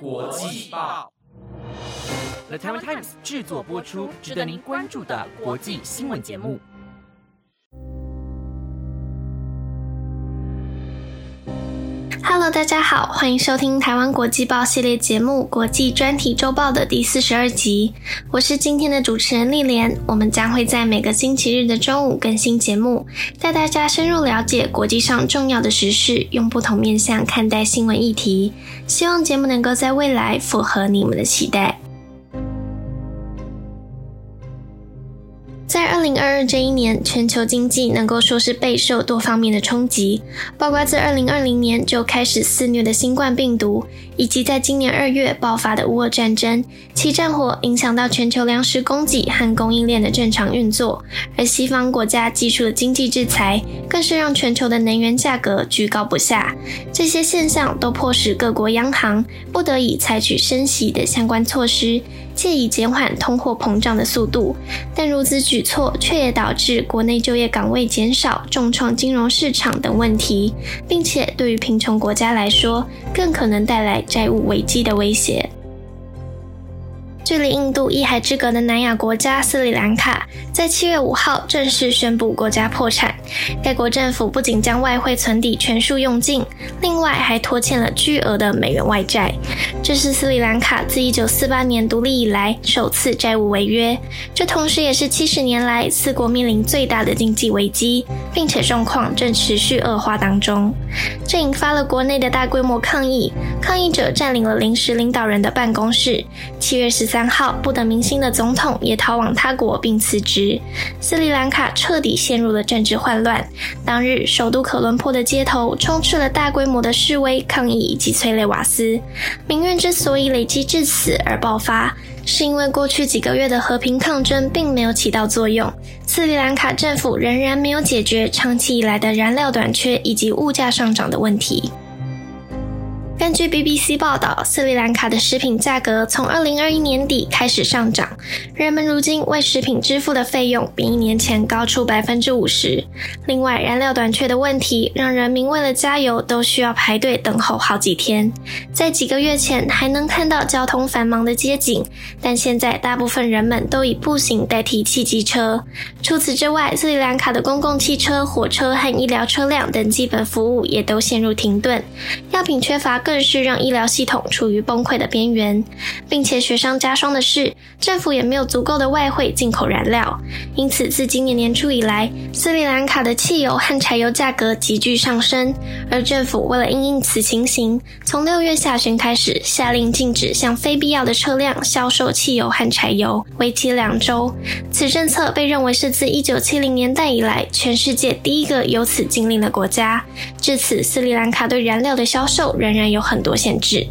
国际报，The Time Times 制作播出，值得您关注的国际新闻节目。Hello，大家好，欢迎收听台湾国际报系列节目《国际专题周报》的第四十二集。我是今天的主持人丽莲，我们将会在每个星期日的中午更新节目，带大家深入了解国际上重要的时事，用不同面向看待新闻议题。希望节目能够在未来符合你们的期待。零二二这一年，全球经济能够说是备受多方面的冲击，包括自二零二零年就开始肆虐的新冠病毒，以及在今年二月爆发的乌俄战争，其战火影响到全球粮食供给和供应链的正常运作，而西方国家寄出的经济制裁，更是让全球的能源价格居高不下。这些现象都迫使各国央行不得已采取升息的相关措施。借以减缓通货膨胀的速度，但如此举措却也导致国内就业岗位减少、重创金融市场等问题，并且对于贫穷国家来说，更可能带来债务危机的威胁。距离印度一海之隔的南亚国家斯里兰卡，在七月五号正式宣布国家破产。该国政府不仅将外汇存底全数用尽，另外还拖欠了巨额的美元外债。这是斯里兰卡自一九四八年独立以来首次债务违约，这同时也是七十年来四国面临最大的经济危机，并且状况正持续恶化当中。这引发了国内的大规模抗议，抗议者占领了临时领导人的办公室。七月十。三号不得民心的总统也逃往他国并辞职，斯里兰卡彻底陷入了政治混乱。当日，首都可伦坡的街头充斥了大规模的示威抗议以及催泪瓦斯。民怨之所以累积至此而爆发，是因为过去几个月的和平抗争并没有起到作用，斯里兰卡政府仍然没有解决长期以来的燃料短缺以及物价上涨的问题。根据 BBC 报道，斯里兰卡的食品价格从2021年底开始上涨，人们如今为食品支付的费用比一年前高出百分之五十。另外，燃料短缺的问题让人民为了加油都需要排队等候好几天。在几个月前还能看到交通繁忙的街景，但现在大部分人们都以步行代替汽机车。除此之外，斯里兰卡的公共汽车、火车和医疗车辆等基本服务也都陷入停顿，药品缺乏更。是让医疗系统处于崩溃的边缘，并且雪上加霜的是，政府也没有足够的外汇进口燃料，因此自今年年初以来，斯里兰卡的汽油和柴油价格急剧上升。而政府为了应应此情形，从六月下旬开始下令禁止向非必要的车辆销售汽油和柴油，为期两周。此政策被认为是自一九七零年代以来全世界第一个有此禁令的国家。至此，斯里兰卡对燃料的销售仍然有。很多限制。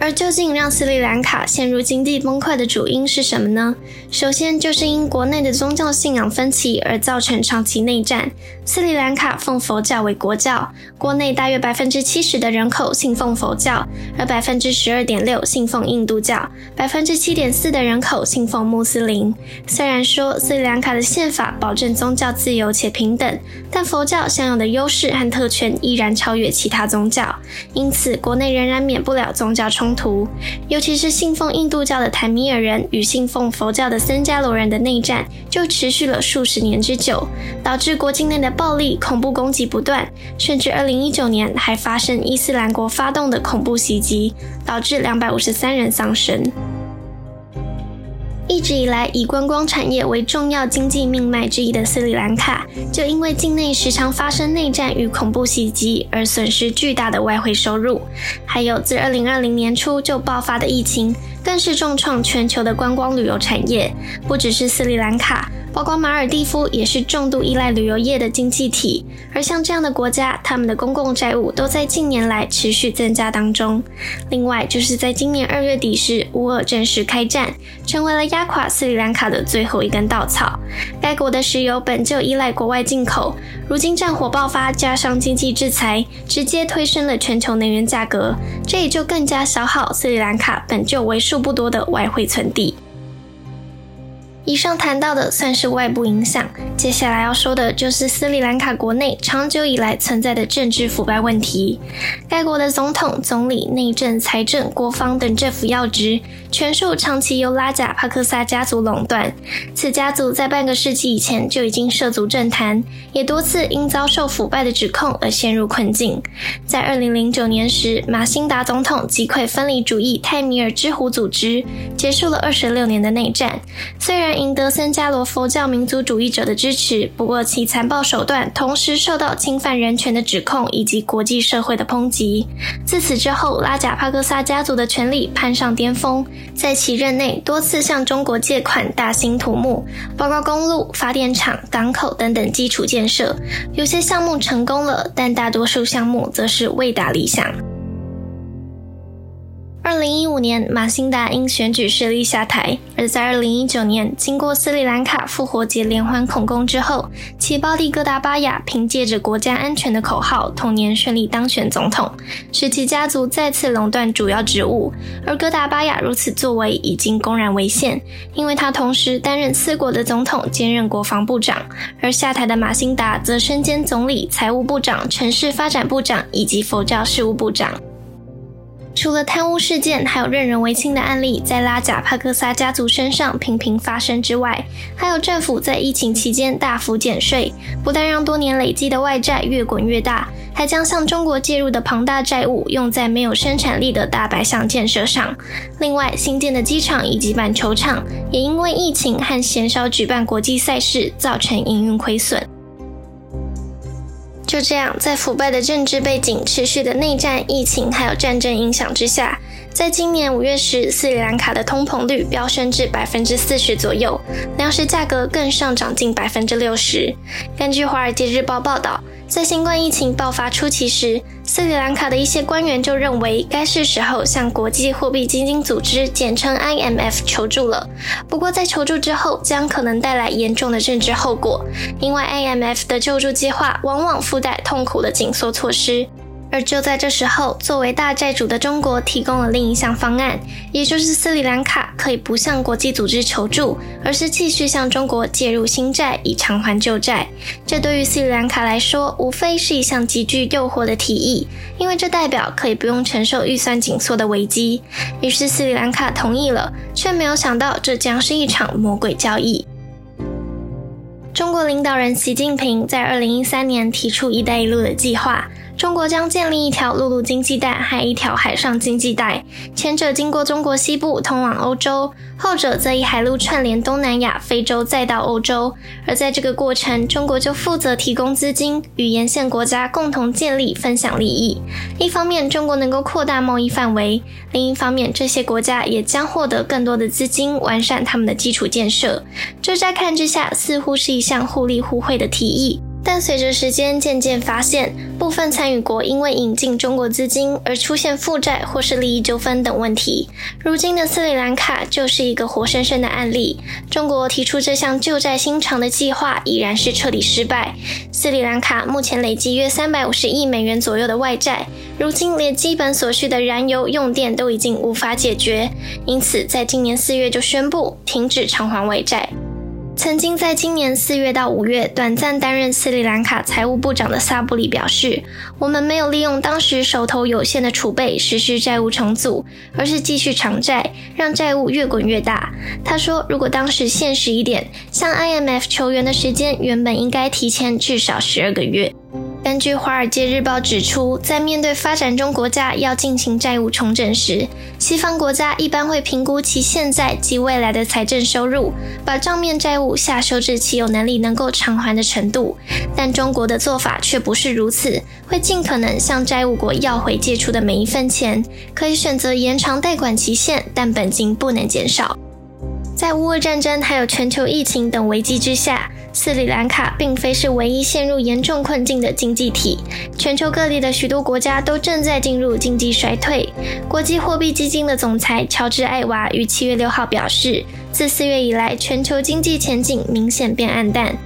而究竟让斯里兰卡陷入经济崩溃的主因是什么呢？首先就是因国内的宗教信仰分歧而造成长期内战。斯里兰卡奉佛教为国教，国内大约百分之七十的人口信奉佛教，而百分之十二点六信奉印度教，百分之七点四的人口信奉穆斯林。虽然说斯里兰卡的宪法保证宗教自由且平等，但佛教享有的优势和特权依然超越其他宗教，因此国内仍然免不了宗教冲。图，尤其是信奉印度教的坦米尔人与信奉佛教的僧伽罗人的内战，就持续了数十年之久，导致国境内的暴力、恐怖攻击不断，甚至二零一九年还发生伊斯兰国发动的恐怖袭击，导致两百五十三人丧生。一直以来以观光产业为重要经济命脉之一的斯里兰卡，就因为境内时常发生内战与恐怖袭击而损失巨大的外汇收入，还有自2020年初就爆发的疫情，更是重创全球的观光旅游产业。不只是斯里兰卡。包括马尔蒂夫也是重度依赖旅游业的经济体，而像这样的国家，他们的公共债务都在近年来持续增加当中。另外，就是在今年二月底时，乌尔正式开战，成为了压垮斯里兰卡的最后一根稻草。该国的石油本就依赖国外进口，如今战火爆发，加上经济制裁，直接推升了全球能源价格，这也就更加消耗斯里兰卡本就为数不多的外汇存底。以上谈到的算是外部影响，接下来要说的就是斯里兰卡国内长久以来存在的政治腐败问题。该国的总统、总理、内政、财政、国防等政府要职，权术长期由拉贾帕克萨家族垄断。此家族在半个世纪以前就已经涉足政坛，也多次因遭受腐败的指控而陷入困境。在二零零九年时，马辛达总统击溃分离主义泰米尔之虎组织，结束了二十六年的内战。虽然赢得森加罗佛教民族主义者的支持，不过其残暴手段同时受到侵犯人权的指控以及国际社会的抨击。自此之后，拉贾帕克萨家族的权力攀上巅峰，在其任内多次向中国借款大兴土木，包括公路、发电厂、港口等等基础建设。有些项目成功了，但大多数项目则是未达理想。二零一五年，马辛达因选举失利下台；而在二零一九年，经过斯里兰卡复活节连环恐攻之后，其胞弟戈达巴雅凭借着国家安全的口号，同年顺利当选总统，使其家族再次垄断主要职务。而戈达巴雅如此作为已经公然违宪，因为他同时担任四国的总统，兼任国防部长；而下台的马辛达则身兼总理、财务部长、城市发展部长以及佛教事务部长。除了贪污事件，还有任人唯亲的案例在拉贾帕克萨家族身上频频发生之外，还有政府在疫情期间大幅减税，不但让多年累积的外债越滚越大，还将向中国介入的庞大债务用在没有生产力的大白象建设上。另外，新建的机场以及板球场也因为疫情和鲜少举办国际赛事，造成营运亏损。就这样，在腐败的政治背景、持续的内战、疫情还有战争影响之下，在今年五月时，斯里兰卡的通膨率飙升至百分之四十左右，粮食价格更上涨近百分之六十。根据《华尔街日报》报道。在新冠疫情爆发初期时，斯里兰卡的一些官员就认为该是时候向国际货币基金组织（简称 IMF） 求助了。不过，在求助之后将可能带来严重的政治后果，因为 IMF 的救助计划往往附带痛苦的紧缩措施。而就在这时候，作为大债主的中国提供了另一项方案，也就是斯里兰卡可以不向国际组织求助，而是继续向中国借入新债以偿还旧债。这对于斯里兰卡来说，无非是一项极具诱惑的提议，因为这代表可以不用承受预算紧缩的危机。于是斯里兰卡同意了，却没有想到这将是一场魔鬼交易。中国领导人习近平在二零一三年提出“一带一路”的计划。中国将建立一条陆路经济带和一条海上经济带，前者经过中国西部通往欧洲，后者则以海路串联东南亚、非洲再到欧洲。而在这个过程，中国就负责提供资金，与沿线国家共同建立、分享利益。一方面，中国能够扩大贸易范围；另一方面，这些国家也将获得更多的资金，完善他们的基础建设。这乍看之下，似乎是一项互利互惠的提议。但随着时间渐渐发现，部分参与国因为引进中国资金而出现负债或是利益纠纷等问题。如今的斯里兰卡就是一个活生生的案例。中国提出这项旧债新偿的计划已然是彻底失败。斯里兰卡目前累计约三百五十亿美元左右的外债，如今连基本所需的燃油用电都已经无法解决，因此在今年四月就宣布停止偿还外债。曾经在今年四月到五月短暂担任斯里兰卡财务部长的萨布里表示：“我们没有利用当时手头有限的储备实施债务重组，而是继续偿债，让债务越滚越大。”他说：“如果当时现实一点，向 IMF 求援的时间原本应该提前至少十二个月。”根据《华尔街日报》指出，在面对发展中国家要进行债务重整时，西方国家一般会评估其现在及未来的财政收入，把账面债务下修至其有能力能够偿还的程度。但中国的做法却不是如此，会尽可能向债务国要回借出的每一分钱，可以选择延长贷款期限，但本金不能减少。在乌俄战争还有全球疫情等危机之下。斯里兰卡并非是唯一陷入严重困境的经济体，全球各地的许多国家都正在进入经济衰退。国际货币基金的总裁乔治·艾娃于七月六号表示，自四月以来，全球经济前景明显变暗淡。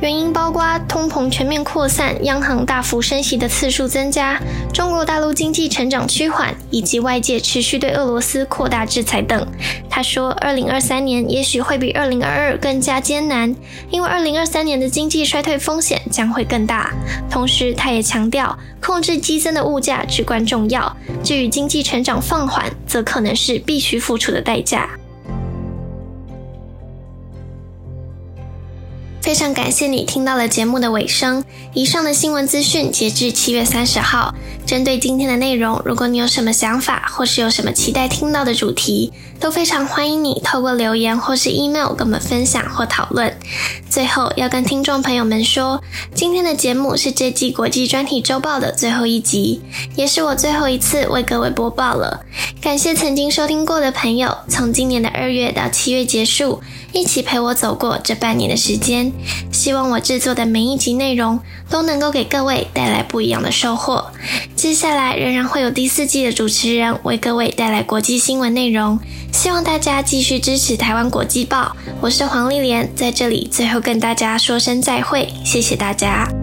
原因包括通膨全面扩散、央行大幅升息的次数增加、中国大陆经济成长趋缓，以及外界持续对俄罗斯扩大制裁等。他说，二零二三年也许会比二零二二更加艰难，因为二零二三年的经济衰退风险将会更大。同时，他也强调，控制激增的物价至关重要。至于经济成长放缓，则可能是必须付出的代价。非常感谢你听到了节目的尾声。以上的新闻资讯截至七月三十号。针对今天的内容，如果你有什么想法，或是有什么期待听到的主题，都非常欢迎你透过留言或是 email 跟我们分享或讨论。最后要跟听众朋友们说，今天的节目是这季国际专题周报的最后一集，也是我最后一次为各位播报了。感谢曾经收听过的朋友，从今年的二月到七月结束。一起陪我走过这半年的时间，希望我制作的每一集内容都能够给各位带来不一样的收获。接下来仍然会有第四季的主持人为各位带来国际新闻内容，希望大家继续支持台湾国际报。我是黄丽莲，在这里最后跟大家说声再会，谢谢大家。